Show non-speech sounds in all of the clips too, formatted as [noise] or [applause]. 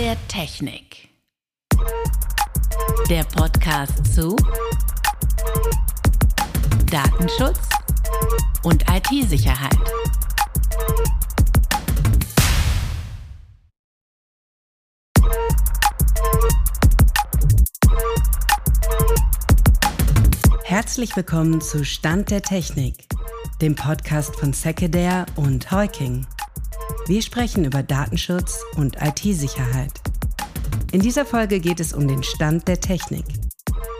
der Technik. Der Podcast zu Datenschutz und IT-Sicherheit. Herzlich willkommen zu Stand der Technik, dem Podcast von Sekedare und Heuking. Wir sprechen über Datenschutz und IT-Sicherheit. In dieser Folge geht es um den Stand der Technik.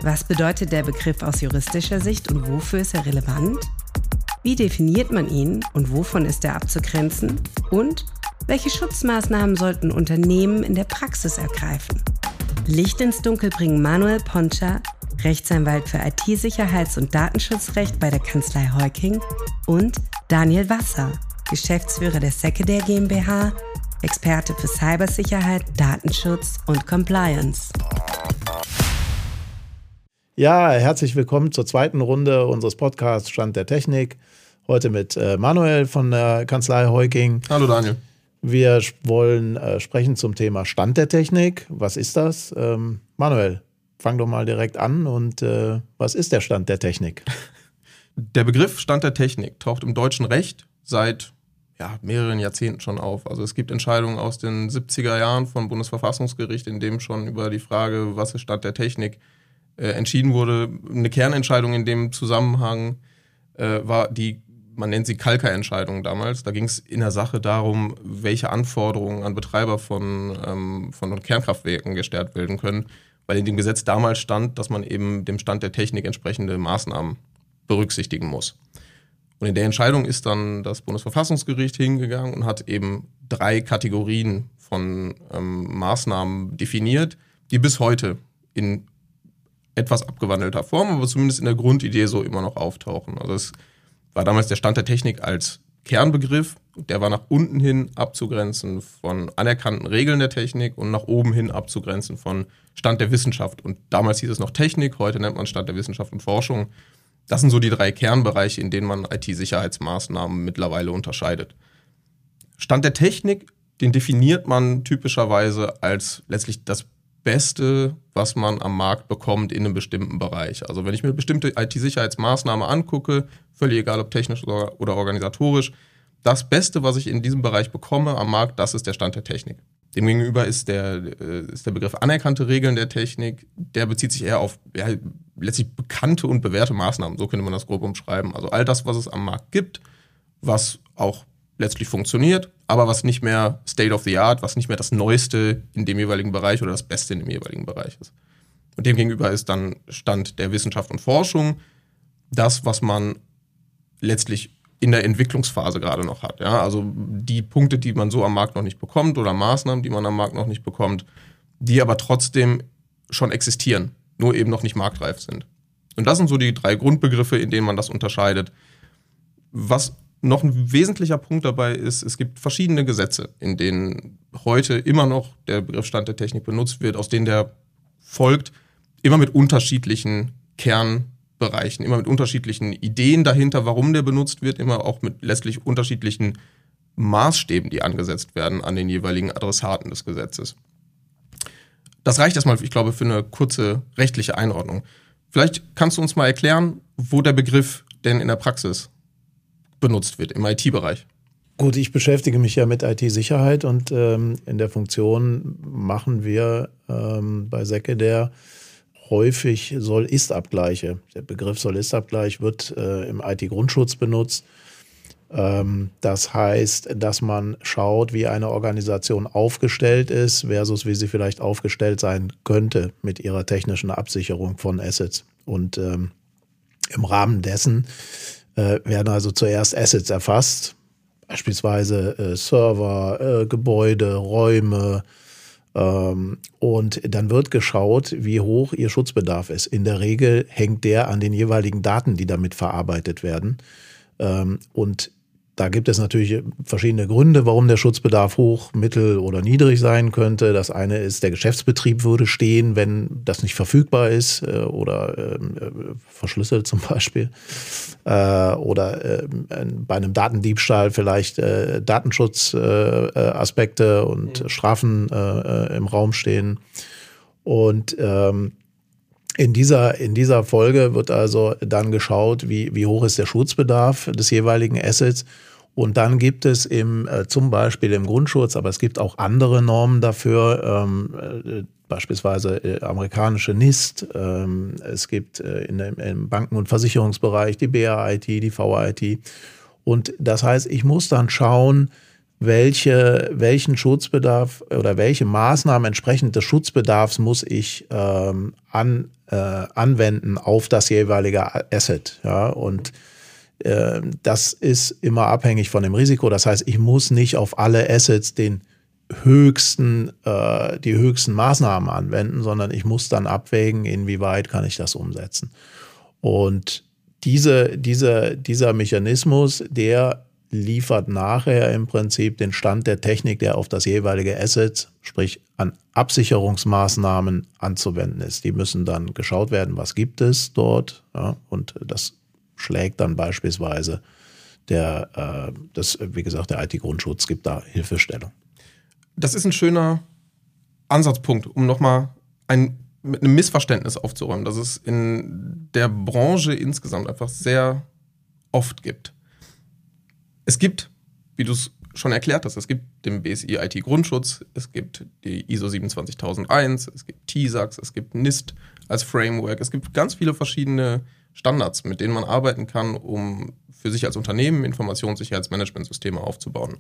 Was bedeutet der Begriff aus juristischer Sicht und wofür ist er relevant? Wie definiert man ihn und wovon ist er abzugrenzen? Und welche Schutzmaßnahmen sollten Unternehmen in der Praxis ergreifen? Licht ins Dunkel bringen Manuel Poncha, Rechtsanwalt für IT-Sicherheits- und Datenschutzrecht bei der Kanzlei Heuking und Daniel Wasser, Geschäftsführer der Secondary GmbH, Experte für Cybersicherheit, Datenschutz und Compliance. Ja, herzlich willkommen zur zweiten Runde unseres Podcasts Stand der Technik. Heute mit äh, Manuel von der Kanzlei Heuking. Hallo Daniel. Wir wollen äh, sprechen zum Thema Stand der Technik. Was ist das? Ähm, Manuel, fang doch mal direkt an und äh, was ist der Stand der Technik? [laughs] Der Begriff Stand der Technik taucht im deutschen Recht seit ja, mehreren Jahrzehnten schon auf. Also es gibt Entscheidungen aus den 70er Jahren vom Bundesverfassungsgericht, in dem schon über die Frage, was ist Stand der Technik, äh, entschieden wurde. Eine Kernentscheidung in dem Zusammenhang äh, war die, man nennt sie Kalka-Entscheidung damals. Da ging es in der Sache darum, welche Anforderungen an Betreiber von, ähm, von Kernkraftwerken gestellt werden können, weil in dem Gesetz damals stand, dass man eben dem Stand der Technik entsprechende Maßnahmen berücksichtigen muss. Und in der Entscheidung ist dann das Bundesverfassungsgericht hingegangen und hat eben drei Kategorien von ähm, Maßnahmen definiert, die bis heute in etwas abgewandelter Form, aber zumindest in der Grundidee so immer noch auftauchen. Also es war damals der Stand der Technik als Kernbegriff, der war nach unten hin abzugrenzen von anerkannten Regeln der Technik und nach oben hin abzugrenzen von Stand der Wissenschaft. Und damals hieß es noch Technik, heute nennt man Stand der Wissenschaft und Forschung. Das sind so die drei Kernbereiche, in denen man IT-Sicherheitsmaßnahmen mittlerweile unterscheidet. Stand der Technik, den definiert man typischerweise als letztlich das Beste, was man am Markt bekommt in einem bestimmten Bereich. Also wenn ich mir bestimmte IT-Sicherheitsmaßnahme angucke, völlig egal ob technisch oder organisatorisch, das Beste, was ich in diesem Bereich bekomme am Markt, das ist der Stand der Technik. Demgegenüber ist der, äh, ist der Begriff anerkannte Regeln der Technik, der bezieht sich eher auf ja, letztlich bekannte und bewährte Maßnahmen, so könnte man das grob umschreiben. Also all das, was es am Markt gibt, was auch letztlich funktioniert, aber was nicht mehr State of the Art, was nicht mehr das Neueste in dem jeweiligen Bereich oder das Beste in dem jeweiligen Bereich ist. Und demgegenüber ist dann Stand der Wissenschaft und Forschung das, was man letztlich in der Entwicklungsphase gerade noch hat. Ja? Also die Punkte, die man so am Markt noch nicht bekommt oder Maßnahmen, die man am Markt noch nicht bekommt, die aber trotzdem schon existieren, nur eben noch nicht marktreif sind. Und das sind so die drei Grundbegriffe, in denen man das unterscheidet. Was noch ein wesentlicher Punkt dabei ist, es gibt verschiedene Gesetze, in denen heute immer noch der Begriff Stand der Technik benutzt wird, aus denen der folgt, immer mit unterschiedlichen Kern Bereichen, immer mit unterschiedlichen Ideen dahinter, warum der benutzt wird, immer auch mit letztlich unterschiedlichen Maßstäben, die angesetzt werden an den jeweiligen Adressaten des Gesetzes. Das reicht erstmal, ich glaube, für eine kurze rechtliche Einordnung. Vielleicht kannst du uns mal erklären, wo der Begriff denn in der Praxis benutzt wird, im IT-Bereich. Gut, ich beschäftige mich ja mit IT-Sicherheit und ähm, in der Funktion machen wir ähm, bei der häufig Soll-Ist-Abgleiche. Der Begriff Soll-Ist-Abgleich wird äh, im IT-Grundschutz benutzt. Ähm, das heißt, dass man schaut, wie eine Organisation aufgestellt ist versus wie sie vielleicht aufgestellt sein könnte mit ihrer technischen Absicherung von Assets. Und ähm, im Rahmen dessen äh, werden also zuerst Assets erfasst, beispielsweise äh, Server, äh, Gebäude, Räume, ähm, und dann wird geschaut, wie hoch ihr Schutzbedarf ist. In der Regel hängt der an den jeweiligen Daten, die damit verarbeitet werden. Ähm, und da gibt es natürlich verschiedene Gründe, warum der Schutzbedarf hoch, mittel oder niedrig sein könnte. Das eine ist, der Geschäftsbetrieb würde stehen, wenn das nicht verfügbar ist äh, oder ähm, äh, verschlüsselt zum [laughs] Beispiel. Äh, oder äh, bei einem Datendiebstahl vielleicht äh, Datenschutzaspekte und mhm. Strafen äh, im Raum stehen. Und ähm, in dieser, in dieser Folge wird also dann geschaut, wie, wie hoch ist der Schutzbedarf des jeweiligen Assets. Und dann gibt es im, äh, zum Beispiel im Grundschutz, aber es gibt auch andere Normen dafür, ähm, äh, beispielsweise äh, amerikanische NIST, ähm, es gibt in, im Banken- und Versicherungsbereich die BAIT, die VIT. Und das heißt, ich muss dann schauen, welche, welchen Schutzbedarf oder welche Maßnahmen entsprechend des Schutzbedarfs muss ich ähm, an, anwenden auf das jeweilige Asset. Ja? Und das ist immer abhängig von dem Risiko. Das heißt, ich muss nicht auf alle Assets den höchsten, äh, die höchsten Maßnahmen anwenden, sondern ich muss dann abwägen, inwieweit kann ich das umsetzen. Und diese, diese, dieser Mechanismus, der liefert nachher im Prinzip den Stand der Technik, der auf das jeweilige Asset, sprich an Absicherungsmaßnahmen anzuwenden ist. Die müssen dann geschaut werden, was gibt es dort. Ja, und das schlägt dann beispielsweise der, äh, das, wie gesagt, der IT-Grundschutz gibt da Hilfestellung. Das ist ein schöner Ansatzpunkt, um nochmal ein, mit einem Missverständnis aufzuräumen, das es in der Branche insgesamt einfach sehr oft gibt. Es gibt, wie du es schon erklärt hast, es gibt den BSI IT Grundschutz, es gibt die ISO 27001, es gibt TISAX, es gibt NIST als Framework, es gibt ganz viele verschiedene Standards, mit denen man arbeiten kann, um für sich als Unternehmen Informationssicherheitsmanagementsysteme aufzubauen.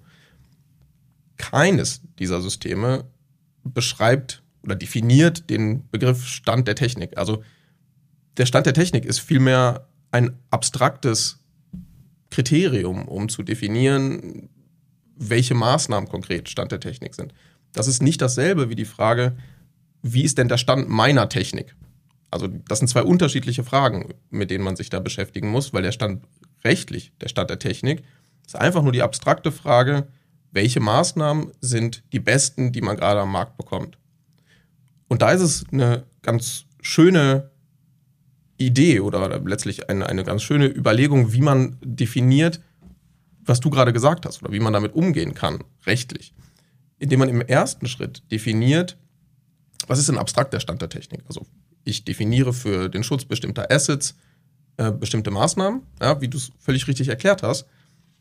Keines dieser Systeme beschreibt oder definiert den Begriff Stand der Technik. Also der Stand der Technik ist vielmehr ein abstraktes Kriterium, um zu definieren, welche Maßnahmen konkret Stand der Technik sind. Das ist nicht dasselbe wie die Frage, wie ist denn der Stand meiner Technik? Also das sind zwei unterschiedliche Fragen, mit denen man sich da beschäftigen muss, weil der Stand rechtlich, der Stand der Technik, ist einfach nur die abstrakte Frage, welche Maßnahmen sind die besten, die man gerade am Markt bekommt. Und da ist es eine ganz schöne Idee oder letztlich eine, eine ganz schöne Überlegung, wie man definiert, was du gerade gesagt hast oder wie man damit umgehen kann, rechtlich. Indem man im ersten Schritt definiert, was ist ein abstrakter Stand der Technik? Also ich definiere für den Schutz bestimmter Assets äh, bestimmte Maßnahmen, ja, wie du es völlig richtig erklärt hast.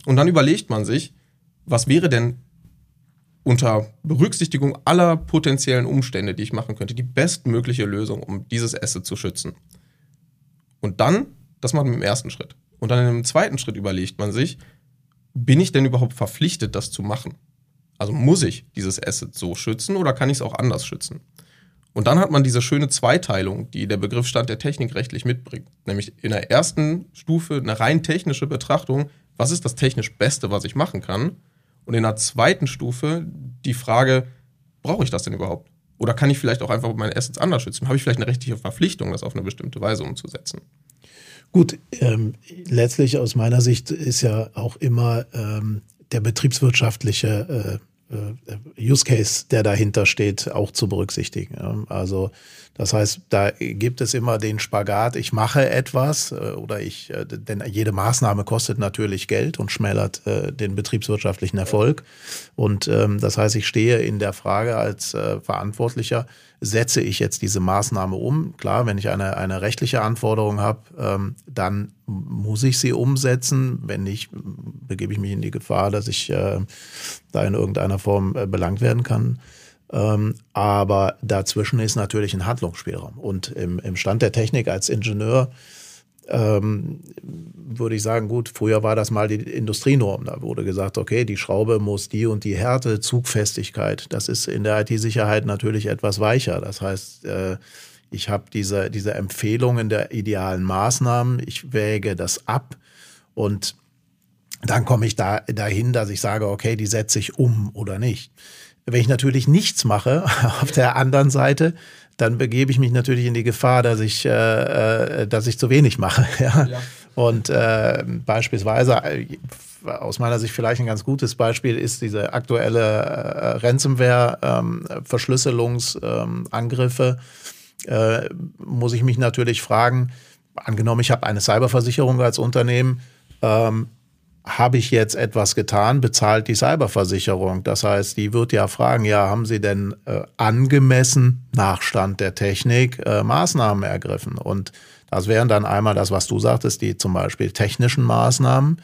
Und dann überlegt man sich, was wäre denn unter Berücksichtigung aller potenziellen Umstände, die ich machen könnte, die bestmögliche Lösung, um dieses Asset zu schützen. Und dann, das macht man im ersten Schritt. Und dann im zweiten Schritt überlegt man sich, bin ich denn überhaupt verpflichtet, das zu machen? Also muss ich dieses Asset so schützen oder kann ich es auch anders schützen? Und dann hat man diese schöne Zweiteilung, die der Begriff Stand der Technik rechtlich mitbringt. Nämlich in der ersten Stufe eine rein technische Betrachtung, was ist das technisch Beste, was ich machen kann? Und in der zweiten Stufe die Frage, brauche ich das denn überhaupt? Oder kann ich vielleicht auch einfach meine Assets anders schützen? Habe ich vielleicht eine rechtliche Verpflichtung, das auf eine bestimmte Weise umzusetzen? Gut, ähm, letztlich aus meiner Sicht ist ja auch immer ähm, der betriebswirtschaftliche äh, Use Case, der dahinter steht, auch zu berücksichtigen. Also das heißt, da gibt es immer den Spagat, ich mache etwas äh, oder ich, äh, denn jede Maßnahme kostet natürlich Geld und schmälert den betriebswirtschaftlichen Erfolg. Und ähm, das heißt, ich stehe in der Frage als Verantwortlicher, setze ich jetzt diese Maßnahme um? Klar, wenn ich eine, eine rechtliche Anforderung habe, ähm, dann muss ich sie umsetzen. Wenn nicht, begebe ich mich in die Gefahr, dass ich äh, da in irgendeiner Form äh, belangt werden kann. Ähm, aber dazwischen ist natürlich ein Handlungsspielraum. Und im, im Stand der Technik als Ingenieur ähm, würde ich sagen, gut, früher war das mal die Industrienorm. Da wurde gesagt, okay, die Schraube muss die und die Härte, Zugfestigkeit. Das ist in der IT-Sicherheit natürlich etwas weicher. Das heißt, äh, ich habe diese, diese Empfehlungen der idealen Maßnahmen, ich wäge das ab und dann komme ich da dahin, dass ich sage, okay, die setze ich um oder nicht. Wenn ich natürlich nichts mache, [laughs] auf der anderen Seite, dann begebe ich mich natürlich in die Gefahr, dass ich, äh, äh dass ich zu wenig mache. [laughs] Ja? ja. Und äh, beispielsweise, äh, aus meiner Sicht vielleicht ein ganz gutes Beispiel, ist diese aktuelle äh, Ransomware-Verschlüsselungsangriffe. Ähm, äh, muss ich mich natürlich fragen, angenommen, ich habe eine Cyberversicherung als Unternehmen, ähm, habe ich jetzt etwas getan, bezahlt die Cyberversicherung. Das heißt, die wird ja fragen, ja, haben Sie denn äh, angemessen nach Stand der Technik äh, Maßnahmen ergriffen? Und das wären dann einmal das, was du sagtest, die zum Beispiel technischen Maßnahmen.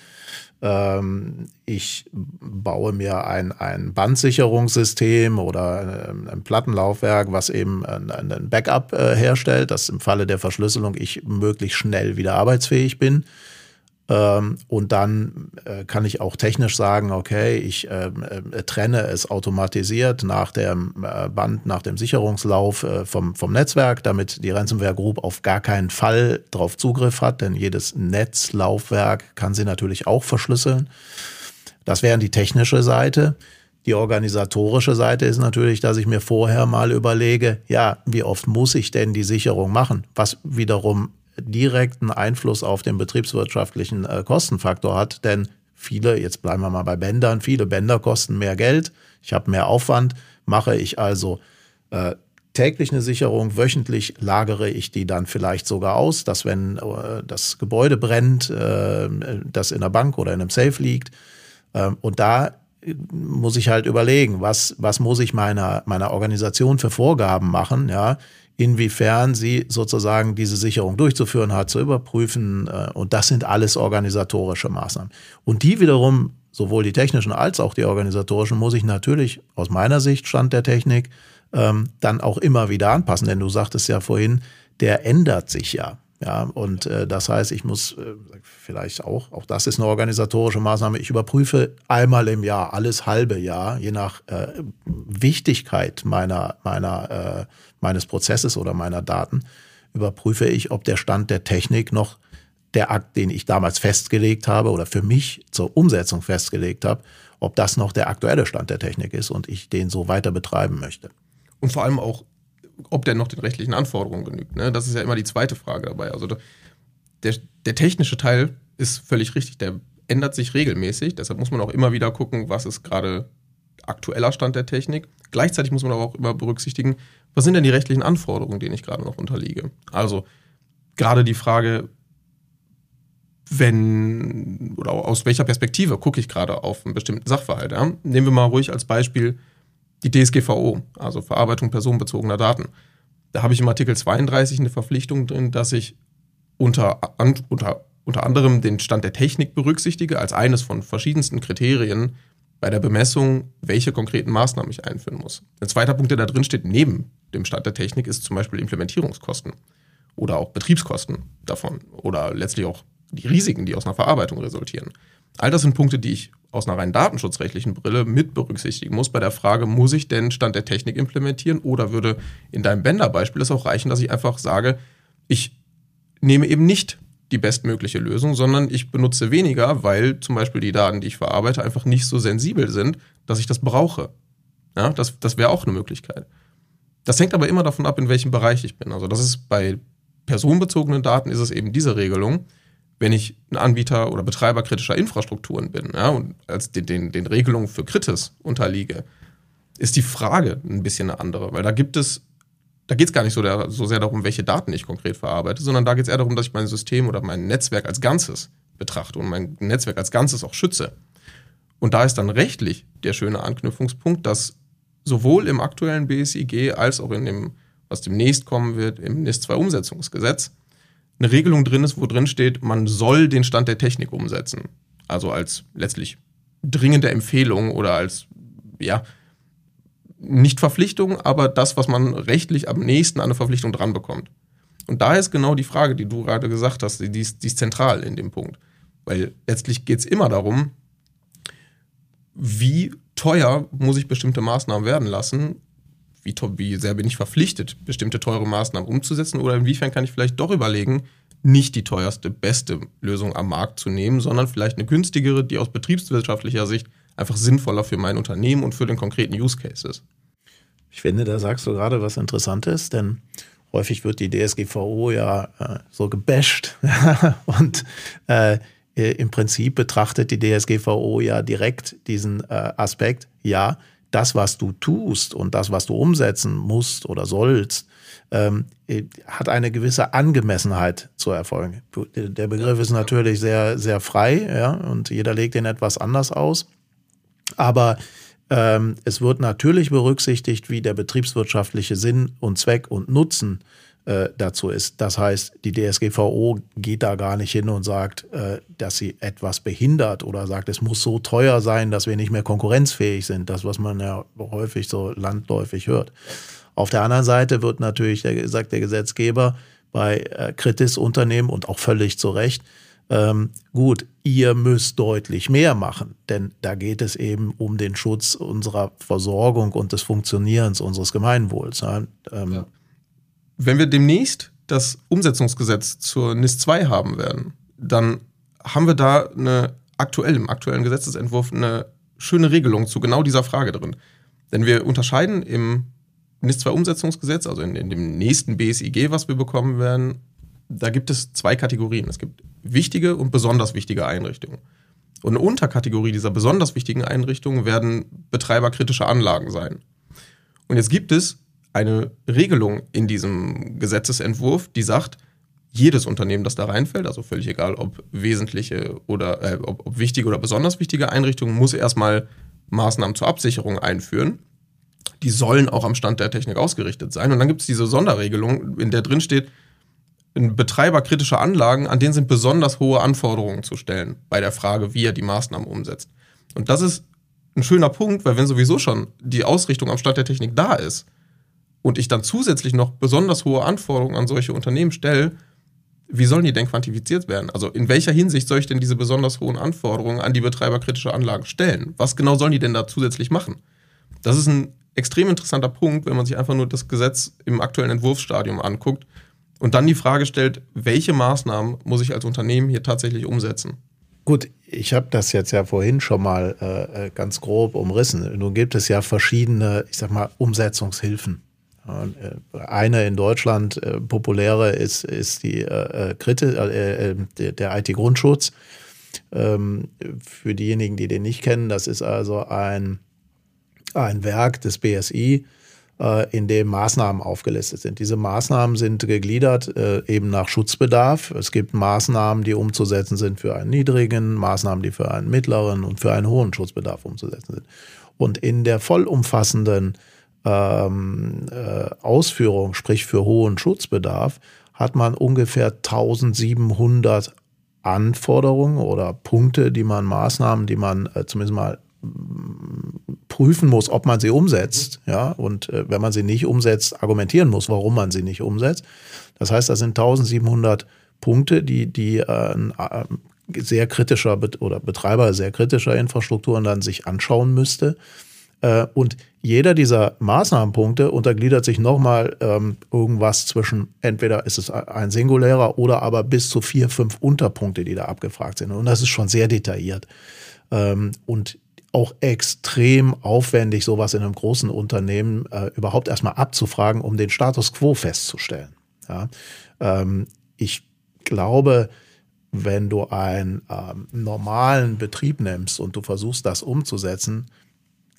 Ähm, ich baue mir ein, ein Bandsicherungssystem oder ein, ein Plattenlaufwerk, was eben ein, ein Backup äh, herstellt, dass im Falle der Verschlüsselung ich möglichst schnell wieder arbeitsfähig bin. Ähm, und dann äh, kann ich auch technisch sagen, okay, ich ähm, äh, trenne es automatisiert nach dem äh, Band, nach dem Sicherungslauf vom, vom Netzwerk, damit die Ransomware Group auf gar keinen Fall drauf Zugriff hat, denn jedes Netzlaufwerk kann sie natürlich auch verschlüsseln. Das wäre die technische Seite. Die organisatorische Seite ist natürlich, dass ich mir vorher mal überlege, ja, wie oft muss ich denn die Sicherung machen? Was wiederum direkten Einfluss auf den betriebswirtschaftlichen äh, Kostenfaktor hat. Denn viele, jetzt bleiben wir mal bei Bändern, viele Bänder kosten mehr Geld. Ich habe mehr Aufwand. Mache ich also äh, täglich eine Sicherung, wöchentlich lagere ich die dann vielleicht sogar aus, dass wenn äh, das Gebäude brennt, äh, das in der Bank oder in einem Safe liegt. Äh, und da muss ich halt überlegen, was, was muss ich meiner, meiner Organisation für Vorgaben machen, ja, inwiefern sie sozusagen diese Sicherung durchzuführen hat, zu überprüfen. Äh, und das sind alles organisatorische Maßnahmen. Und die wiederum, sowohl die technischen als auch die organisatorischen, muss ich natürlich aus meiner Sicht, Stand der Technik, ähm, dann auch immer wieder anpassen. Denn du sagtest ja vorhin, der ändert sich ja. Ja, und äh, das heißt, ich muss äh, vielleicht auch, auch das ist eine organisatorische Maßnahme, ich überprüfe einmal im Jahr, alles halbe Jahr, je nach äh, Wichtigkeit meiner, meiner, äh, meines Prozesses oder meiner Daten, überprüfe ich, ob der Stand der Technik noch der Akt, den ich damals festgelegt habe oder für mich zur Umsetzung festgelegt habe, ob das noch der aktuelle Stand der Technik ist und ich den so weiter betreiben möchte. Und vor allem auch ob der noch den rechtlichen Anforderungen genügt. Ne? Das ist ja immer die zweite Frage dabei. Also der, der technische Teil ist völlig richtig, der ändert sich regelmäßig. Deshalb muss man auch immer wieder gucken, was ist gerade aktueller Stand der Technik. Gleichzeitig muss man aber auch immer berücksichtigen, was sind denn die rechtlichen Anforderungen, denen ich gerade noch unterliege. Also gerade die Frage, wenn oder aus welcher Perspektive gucke ich gerade auf einen bestimmten Sachverhalt. Ja? Nehmen wir mal ruhig als Beispiel die DSGVO, also Verarbeitung personenbezogener Daten. Da habe ich im Artikel 32 eine Verpflichtung drin, dass ich unter, unter, unter anderem den Stand der Technik berücksichtige, als eines von verschiedensten Kriterien bei der Bemessung, welche konkreten Maßnahmen ich einführen muss. Ein zweiter Punkt, der da drin steht, neben dem Stand der Technik, ist zum Beispiel Implementierungskosten oder auch Betriebskosten davon oder letztlich auch die Risiken, die aus einer Verarbeitung resultieren. All das sind Punkte, die ich aus einer rein datenschutzrechtlichen Brille mit berücksichtigen muss bei der Frage, muss ich denn Stand der Technik implementieren oder würde in deinem Bänder-Beispiel es auch reichen, dass ich einfach sage, ich nehme eben nicht die bestmögliche Lösung, sondern ich benutze weniger, weil zum Beispiel die Daten, die ich verarbeite, einfach nicht so sensibel sind, dass ich das brauche. Ja, das, das wäre auch eine Möglichkeit. Das hängt aber immer davon ab, in welchem Bereich ich bin. Also das ist bei personenbezogenen Daten ist es eben diese Regelung wenn ich ein Anbieter oder Betreiber kritischer Infrastrukturen bin ja, und als den, den, den Regelungen für Kritis unterliege, ist die Frage ein bisschen eine andere, weil da gibt es, da geht es gar nicht so, der, so sehr darum, welche Daten ich konkret verarbeite, sondern da geht es eher darum, dass ich mein System oder mein Netzwerk als Ganzes betrachte und mein Netzwerk als Ganzes auch schütze. Und da ist dann rechtlich der schöne Anknüpfungspunkt, dass sowohl im aktuellen BSIG als auch in dem, was demnächst kommen wird, im NIS-2-Umsetzungsgesetz, eine Regelung drin ist, wo drin steht, man soll den Stand der Technik umsetzen. Also als letztlich dringende Empfehlung oder als, ja, nicht Verpflichtung, aber das, was man rechtlich am nächsten an eine Verpflichtung dran bekommt. Und da ist genau die Frage, die du gerade gesagt hast, die ist, die ist zentral in dem Punkt. Weil letztlich geht es immer darum, wie teuer muss ich bestimmte Maßnahmen werden lassen, wie, wie sehr bin ich verpflichtet, bestimmte teure Maßnahmen umzusetzen oder inwiefern kann ich vielleicht doch überlegen, nicht die teuerste, beste Lösung am Markt zu nehmen, sondern vielleicht eine günstigere, die aus betriebswirtschaftlicher Sicht einfach sinnvoller für mein Unternehmen und für den konkreten Use Case ist. Ich finde, da sagst du gerade was Interessantes, denn häufig wird die DSGVO ja äh, so gebasht [laughs] und äh, im Prinzip betrachtet die DSGVO ja direkt diesen äh, Aspekt, ja, das, was du tust und das, was du umsetzen musst oder sollst, ähm, äh, hat eine gewisse Angemessenheit zu erfolgen. Der Begriff ist natürlich sehr, sehr frei, ja, und jeder legt den etwas anders aus. Aber ähm, es wird natürlich berücksichtigt, wie der betriebswirtschaftliche Sinn und Zweck und Nutzen äh, dazu ist. Das heißt, die DSGVO geht da gar nicht hin und sagt, äh, dass sie etwas behindert oder sagt, es muss so teuer sein, dass wir nicht mehr konkurrenzfähig sind. Das, was man ja häufig so landläufig hört. Auf der anderen Seite wird natürlich, der, sagt der Gesetzgeber, bei äh, Kritis-Unternehmen und auch völlig zu Recht, ähm, gut, ihr müsst deutlich mehr machen, denn da geht es eben um den Schutz unserer Versorgung und des Funktionierens unseres Gemeinwohls. Ja, ähm, ja. Wenn wir demnächst das Umsetzungsgesetz zur NIS 2 haben werden, dann haben wir da eine aktuell, im aktuellen Gesetzesentwurf eine schöne Regelung zu genau dieser Frage drin. Denn wir unterscheiden im NIS-2-Umsetzungsgesetz, also in, in, dem nächsten BSIG, was wir bekommen werden, da gibt es zwei Kategorien. Es gibt wichtige und besonders wichtige Einrichtungen. Und eine Unterkategorie dieser besonders wichtigen Einrichtungen werden betreiberkritische Anlagen sein. Und jetzt gibt es eine Regelung in diesem Gesetzesentwurf, die sagt, jedes Unternehmen, das da reinfällt, also völlig egal, ob wesentliche oder äh, ob, ob wichtige oder besonders wichtige Einrichtungen, muss erstmal Maßnahmen zur Absicherung einführen die sollen auch am Stand der Technik ausgerichtet sein. Und dann gibt es diese Sonderregelung, in der drin steht, Betreiber kritischer Anlagen, an denen sind besonders hohe Anforderungen zu stellen bei der Frage, wie er die Maßnahmen umsetzt. Und das ist ein schöner Punkt, weil wenn sowieso schon die Ausrichtung am Stand der Technik da ist und ich dann zusätzlich noch besonders hohe Anforderungen an solche Unternehmen stelle, wie sollen die denn quantifiziert werden? Also in welcher Hinsicht soll ich denn diese besonders hohen Anforderungen an die Betreiber kritischer Anlagen stellen? Was genau sollen die denn da zusätzlich machen? Das ist ein extrem interessanter Punkt, wenn man sich einfach nur das Gesetz im aktuellen Entwurfsstadium anguckt und dann die Frage stellt, welche Maßnahmen muss ich als Unternehmen hier tatsächlich umsetzen? Gut, ich habe das jetzt ja vorhin schon mal äh, ganz grob umrissen. Nun gibt es ja verschiedene, ich sag mal, Umsetzungshilfen. Äh, eine in Deutschland äh, populäre ist, ist die äh, äh äh, äh der, der IT-Grundschutz. Ähm, für diejenigen, die den nicht kennen, das ist also ein ein Werk des BSI, in dem Maßnahmen aufgelistet sind. Diese Maßnahmen sind gegliedert äh, eben nach Schutzbedarf. Es gibt Maßnahmen, die umzusetzen sind für einen niedrigen, Maßnahmen, die für einen mittleren und für einen hohen Schutzbedarf umzusetzen sind. Und in der vollumfassenden ähm, äh, Ausführung, sprich für hohen Schutzbedarf, hat man ungefähr 1700 Anforderungen oder Punkte, die man Maßnahmen, die man äh, zumindest mal prüfen muss, ob man sie umsetzt, ja, und äh, wenn man sie nicht umsetzt, argumentieren muss, warum man sie nicht umsetzt. Das heißt, das sind 1700 Punkte, die, die äh, ein äh, sehr kritischer Bet oder Betreiber sehr kritischer Infrastrukturen dann sich anschauen müsste. Äh, und jeder dieser Maßnahmenpunkte untergliedert sich nochmal ähm, irgendwas zwischen, entweder ist es ein singulärer oder aber bis zu vier, fünf Unterpunkte, die da abgefragt sind. Und das ist schon sehr detailliert. Ähm, und auch extrem aufwendig, sowas in einem großen Unternehmen äh, überhaupt erstmal abzufragen, um den Status quo festzustellen. Ja? Ähm, ich glaube, wenn du einen ähm, normalen Betrieb nimmst und du versuchst, das umzusetzen,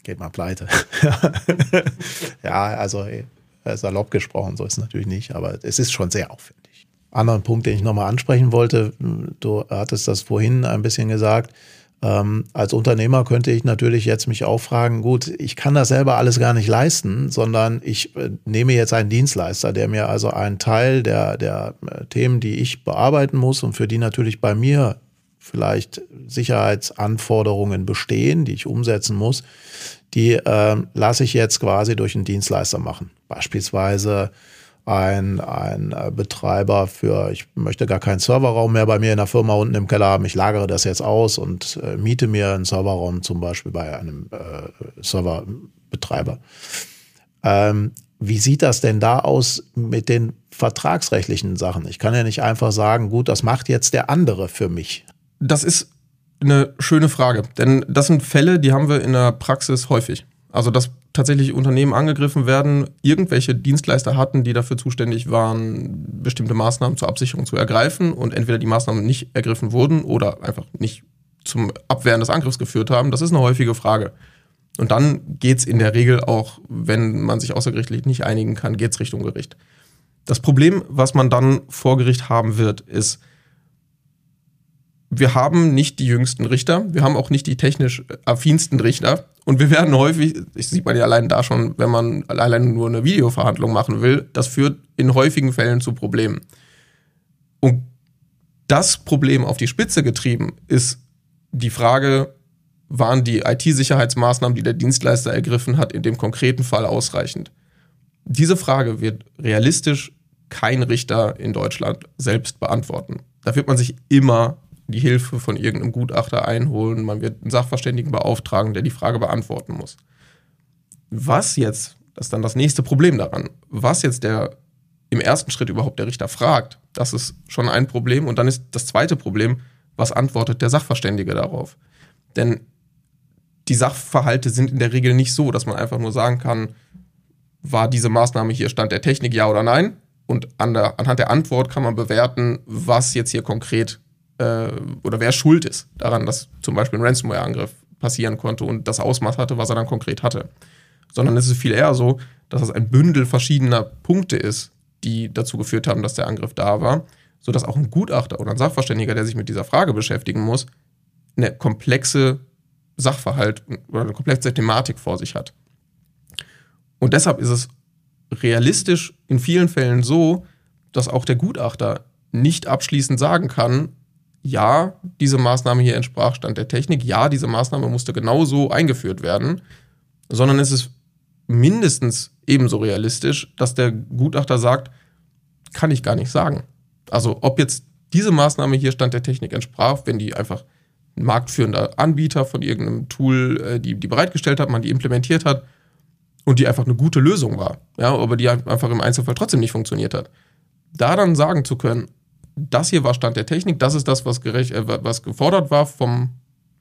geht mal pleite. [laughs] ja, also äh, salopp gesprochen, so ist es natürlich nicht, aber es ist schon sehr aufwendig. Anderen Punkt, den ich nochmal ansprechen wollte, du hattest das vorhin ein bisschen gesagt, ähm, als Unternehmer könnte ich natürlich jetzt mich auch fragen, gut, ich kann das selber alles gar nicht leisten, sondern ich äh, nehme jetzt einen Dienstleister, der mir also einen Teil der, der äh, Themen, die ich bearbeiten muss und für die natürlich bei mir vielleicht Sicherheitsanforderungen bestehen, die ich umsetzen muss, die äh, lasse ich jetzt quasi durch einen Dienstleister machen. Beispielsweise ein, ein äh, Betreiber für, ich möchte gar keinen Serverraum mehr bei mir in der Firma unten im Keller haben, ich lagere das jetzt aus und äh, miete mir einen Serverraum zum Beispiel bei einem äh, Serverbetreiber. Ähm, wie sieht das denn da aus mit den vertragsrechtlichen Sachen? Ich kann ja nicht einfach sagen, gut, das macht jetzt der andere für mich. Das ist eine schöne Frage, denn das sind Fälle, die haben wir in der Praxis häufig. Also, dass tatsächlich Unternehmen angegriffen werden, irgendwelche Dienstleister hatten, die dafür zuständig waren, bestimmte Maßnahmen zur Absicherung zu ergreifen und entweder die Maßnahmen nicht ergriffen wurden oder einfach nicht zum Abwehren des Angriffs geführt haben, das ist eine häufige Frage. Und dann geht es in der Regel auch, wenn man sich außergerichtlich nicht einigen kann, geht es Richtung Gericht. Das Problem, was man dann vor Gericht haben wird, ist, wir haben nicht die jüngsten Richter, wir haben auch nicht die technisch affinsten Richter und wir werden häufig, das sieht man ja allein da schon, wenn man allein nur eine Videoverhandlung machen will, das führt in häufigen Fällen zu Problemen. Und das Problem auf die Spitze getrieben ist die Frage, waren die IT-Sicherheitsmaßnahmen, die der Dienstleister ergriffen hat, in dem konkreten Fall ausreichend? Diese Frage wird realistisch kein Richter in Deutschland selbst beantworten. Da wird man sich immer die Hilfe von irgendeinem Gutachter einholen, man wird einen Sachverständigen beauftragen, der die Frage beantworten muss. Was jetzt, das ist dann das nächste Problem daran, was jetzt der im ersten Schritt überhaupt der Richter fragt, das ist schon ein Problem. Und dann ist das zweite Problem, was antwortet der Sachverständige darauf? Denn die Sachverhalte sind in der Regel nicht so, dass man einfach nur sagen kann, war diese Maßnahme hier Stand der Technik, ja oder nein? Und an der, anhand der Antwort kann man bewerten, was jetzt hier konkret äh, oder wer schuld ist daran, dass zum Beispiel ein Ransomware-Angriff passieren konnte und das Ausmaß hatte, was er dann konkret hatte. Sondern es ist viel eher so, dass es ein Bündel verschiedener Punkte ist, die dazu geführt haben, dass der Angriff da war, sodass auch ein Gutachter oder ein Sachverständiger, der sich mit dieser Frage beschäftigen muss, eine komplexe Sachverhalt oder eine komplexe Thematik vor sich hat. Und deshalb ist es realistisch in vielen Fällen so, dass auch der Gutachter nicht abschließend sagen kann, ja, diese Maßnahme hier entsprach Stand der Technik, ja, diese Maßnahme musste genau so eingeführt werden, sondern es ist mindestens ebenso realistisch, dass der Gutachter sagt, kann ich gar nicht sagen. Also ob jetzt diese Maßnahme hier Stand der Technik entsprach, wenn die einfach ein marktführender Anbieter von irgendeinem Tool, äh, die, die bereitgestellt hat, man die implementiert hat und die einfach eine gute Lösung war, ja, aber die einfach im Einzelfall trotzdem nicht funktioniert hat. Da dann sagen zu können, das hier war Stand der Technik, das ist das, was, gerecht, äh, was gefordert war vom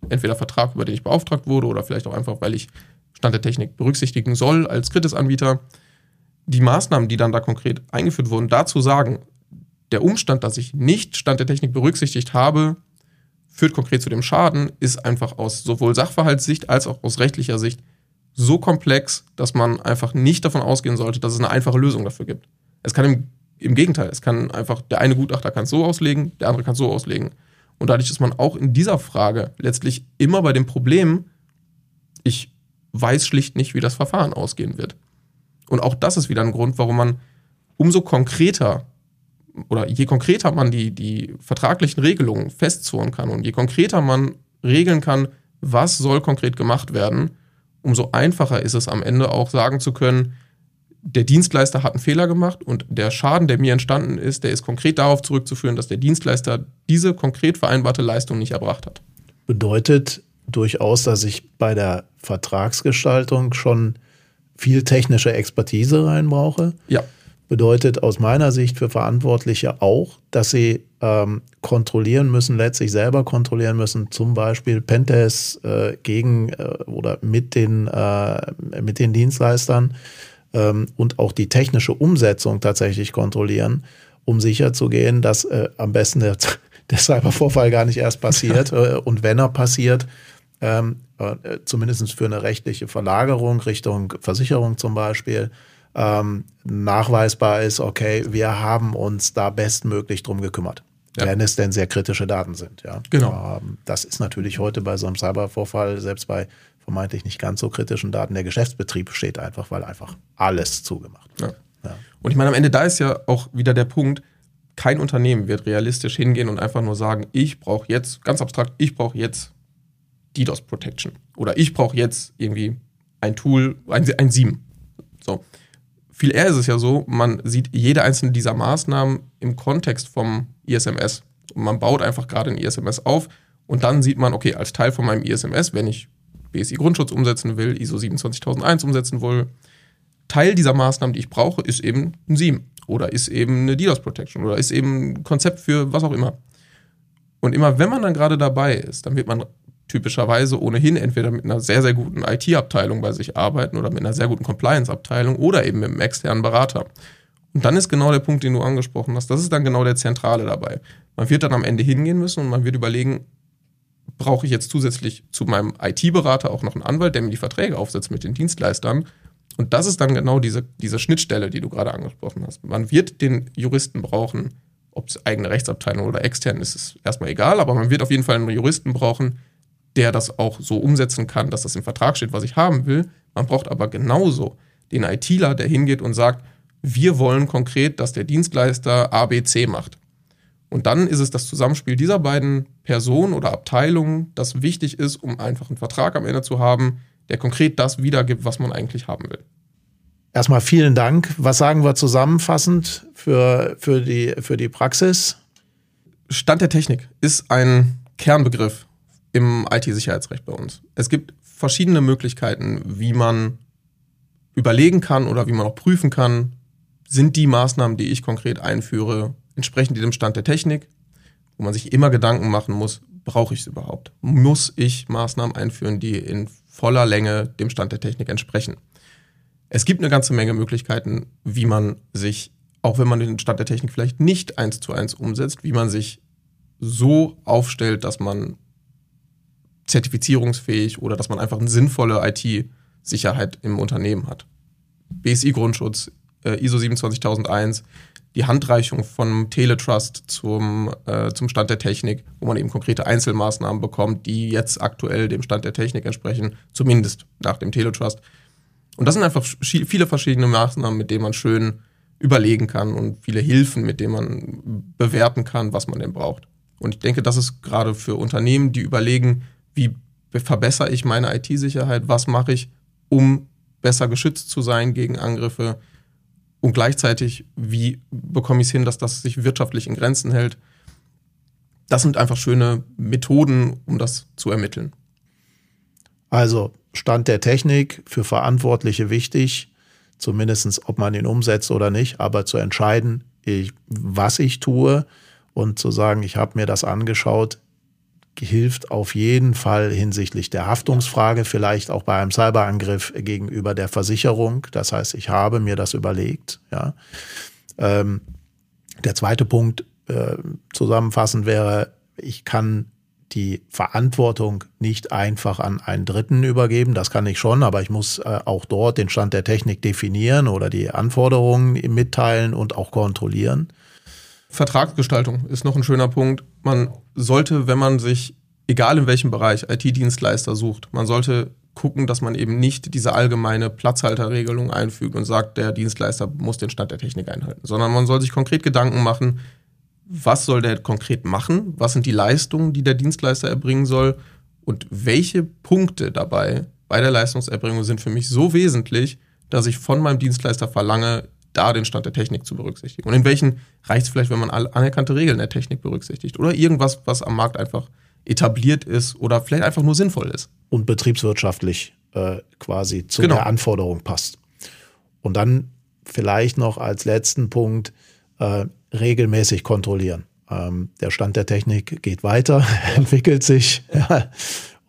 entweder Vertrag, über den ich beauftragt wurde, oder vielleicht auch einfach, weil ich Stand der Technik berücksichtigen soll als Kritisanbieter. Die Maßnahmen, die dann da konkret eingeführt wurden, dazu sagen, der Umstand, dass ich nicht Stand der Technik berücksichtigt habe, führt konkret zu dem Schaden, ist einfach aus sowohl Sachverhaltssicht als auch aus rechtlicher Sicht so komplex, dass man einfach nicht davon ausgehen sollte, dass es eine einfache Lösung dafür gibt. Es kann im im Gegenteil, es kann einfach, der eine Gutachter kann es so auslegen, der andere kann es so auslegen. Und dadurch ist man auch in dieser Frage letztlich immer bei dem Problem, ich weiß schlicht nicht, wie das Verfahren ausgehen wird. Und auch das ist wieder ein Grund, warum man umso konkreter oder je konkreter man die, die vertraglichen Regelungen festzurren kann und je konkreter man regeln kann, was soll konkret gemacht werden, umso einfacher ist es am Ende auch sagen zu können, der Dienstleister hat einen Fehler gemacht und der Schaden, der mir entstanden ist, der ist konkret darauf zurückzuführen, dass der Dienstleister diese konkret vereinbarte Leistung nicht erbracht hat. Bedeutet durchaus, dass ich bei der Vertragsgestaltung schon viel technische Expertise reinbrauche. Ja. Bedeutet aus meiner Sicht für Verantwortliche auch, dass sie ähm, kontrollieren müssen, letztlich selber kontrollieren müssen, zum Beispiel Pentests äh, gegen äh, oder mit den, äh, mit den Dienstleistern ähm, und auch die technische Umsetzung tatsächlich kontrollieren, um sicherzugehen, dass äh, am besten der, [laughs] der Cybervorfall gar nicht erst passiert [laughs] äh, und wenn er passiert, ähm, äh, zumindest für eine rechtliche Verlagerung Richtung Versicherung zum Beispiel, ähm, nachweisbar ist, okay, wir haben uns da bestmöglich drum gekümmert. Ja. Wenn es denn sehr kritische Daten sind. Ja. Genau. Ähm, das ist natürlich heute bei so einem Cybervorfall, selbst bei vermeintlich nicht ganz so kritischen Daten. Der Geschäftsbetrieb steht einfach, weil einfach alles zugemacht wird. Ja. Ja. Und ich meine, am Ende da ist ja auch wieder der Punkt, kein Unternehmen wird realistisch hingehen und einfach nur sagen, ich brauche jetzt, ganz abstrakt, ich brauche jetzt DDoS Protection. Oder ich brauche jetzt irgendwie ein Tool, ein, ein SIEM. So. Viel eher ist es ja so, man sieht jede einzelne dieser Maßnahmen im Kontext vom ISMS. Und man baut einfach gerade ein ISMS auf und dann sieht man, okay, als Teil von meinem ISMS, wenn ich BSI Grundschutz umsetzen will, ISO 27001 umsetzen will. Teil dieser Maßnahmen, die ich brauche, ist eben ein SIEM oder ist eben eine DDoS Protection oder ist eben ein Konzept für was auch immer. Und immer wenn man dann gerade dabei ist, dann wird man typischerweise ohnehin entweder mit einer sehr, sehr guten IT-Abteilung bei sich arbeiten oder mit einer sehr guten Compliance-Abteilung oder eben mit einem externen Berater. Und dann ist genau der Punkt, den du angesprochen hast. Das ist dann genau der Zentrale dabei. Man wird dann am Ende hingehen müssen und man wird überlegen, brauche ich jetzt zusätzlich zu meinem IT-Berater auch noch einen Anwalt, der mir die Verträge aufsetzt mit den Dienstleistern. Und das ist dann genau diese, diese Schnittstelle, die du gerade angesprochen hast. Man wird den Juristen brauchen, ob es eigene Rechtsabteilung oder extern ist, ist erstmal egal, aber man wird auf jeden Fall einen Juristen brauchen, der das auch so umsetzen kann, dass das im Vertrag steht, was ich haben will. Man braucht aber genauso den ITler, der hingeht und sagt, wir wollen konkret, dass der Dienstleister ABC macht. Und dann ist es das Zusammenspiel dieser beiden Personen oder Abteilungen, das wichtig ist, um einfach einen Vertrag am Ende zu haben, der konkret das wiedergibt, was man eigentlich haben will. Erstmal vielen Dank. Was sagen wir zusammenfassend für, für, die, für die Praxis? Stand der Technik ist ein Kernbegriff im IT-Sicherheitsrecht bei uns. Es gibt verschiedene Möglichkeiten, wie man überlegen kann oder wie man auch prüfen kann, sind die Maßnahmen, die ich konkret einführe, entsprechend dem Stand der Technik, wo man sich immer Gedanken machen muss, brauche ich es überhaupt? Muss ich Maßnahmen einführen, die in voller Länge dem Stand der Technik entsprechen? Es gibt eine ganze Menge Möglichkeiten, wie man sich, auch wenn man den Stand der Technik vielleicht nicht eins zu eins umsetzt, wie man sich so aufstellt, dass man zertifizierungsfähig oder dass man einfach eine sinnvolle IT-Sicherheit im Unternehmen hat. BSI-Grundschutz, äh, ISO 27001, die Handreichung von Teletrust zum, äh, zum Stand der Technik, wo man eben konkrete Einzelmaßnahmen bekommt, die jetzt aktuell dem Stand der Technik entsprechen, zumindest nach dem Teletrust. Und das sind einfach viele verschiedene Maßnahmen, mit denen man schön überlegen kann und viele Hilfen, mit denen man bewerten kann, was man denn braucht. Und ich denke, das ist gerade für Unternehmen, die überlegen, wie verbessere ich meine IT-Sicherheit, was mache ich, um besser geschützt zu sein gegen Angriffe und gleichzeitig, wie bekomme ich es hin, dass das sich wirtschaftlich in Grenzen hält. Das sind einfach schöne Methoden, um das zu ermitteln. Also Stand der Technik für Verantwortliche wichtig, zumindest ob man ihn umsetzt oder nicht, aber zu entscheiden, ich, was ich tue und zu sagen, ich habe mir das angeschaut, hilft auf jeden Fall hinsichtlich der Haftungsfrage, vielleicht auch bei einem Cyberangriff gegenüber der Versicherung. Das heißt, ich habe mir das überlegt. Ja. Ähm, der zweite Punkt äh, zusammenfassend wäre, ich kann die Verantwortung nicht einfach an einen Dritten übergeben. Das kann ich schon, aber ich muss äh, auch dort den Stand der Technik definieren oder die Anforderungen mitteilen und auch kontrollieren. Vertragsgestaltung ist noch ein schöner Punkt. Man sollte, wenn man sich, egal in welchem Bereich, IT-Dienstleister sucht, man sollte gucken, dass man eben nicht diese allgemeine Platzhalterregelung einfügt und sagt, der Dienstleister muss den Stand der Technik einhalten, sondern man soll sich konkret Gedanken machen, was soll der konkret machen, was sind die Leistungen, die der Dienstleister erbringen soll und welche Punkte dabei bei der Leistungserbringung sind für mich so wesentlich, dass ich von meinem Dienstleister verlange, da den Stand der Technik zu berücksichtigen. Und in welchen reicht es vielleicht, wenn man anerkannte Regeln der Technik berücksichtigt oder irgendwas, was am Markt einfach etabliert ist oder vielleicht einfach nur sinnvoll ist. Und betriebswirtschaftlich äh, quasi zu genau. der Anforderung passt. Und dann vielleicht noch als letzten Punkt, äh, regelmäßig kontrollieren. Ähm, der Stand der Technik geht weiter, [laughs] entwickelt sich. Ja.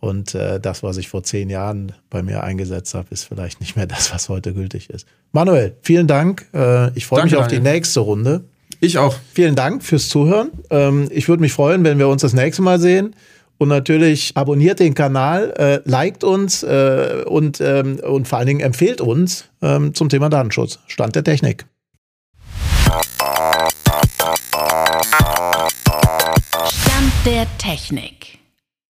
Und äh, das, was ich vor zehn Jahren bei mir eingesetzt habe, ist vielleicht nicht mehr das, was heute gültig ist. Manuel, vielen Dank. Äh, ich freue mich auf die nächste Runde. Ich auch. Vielen Dank fürs Zuhören. Ähm, ich würde mich freuen, wenn wir uns das nächste Mal sehen. Und natürlich abonniert den Kanal, äh, liked uns äh, und, ähm, und vor allen Dingen empfehlt uns ähm, zum Thema Datenschutz. Stand der Technik. Stand der Technik.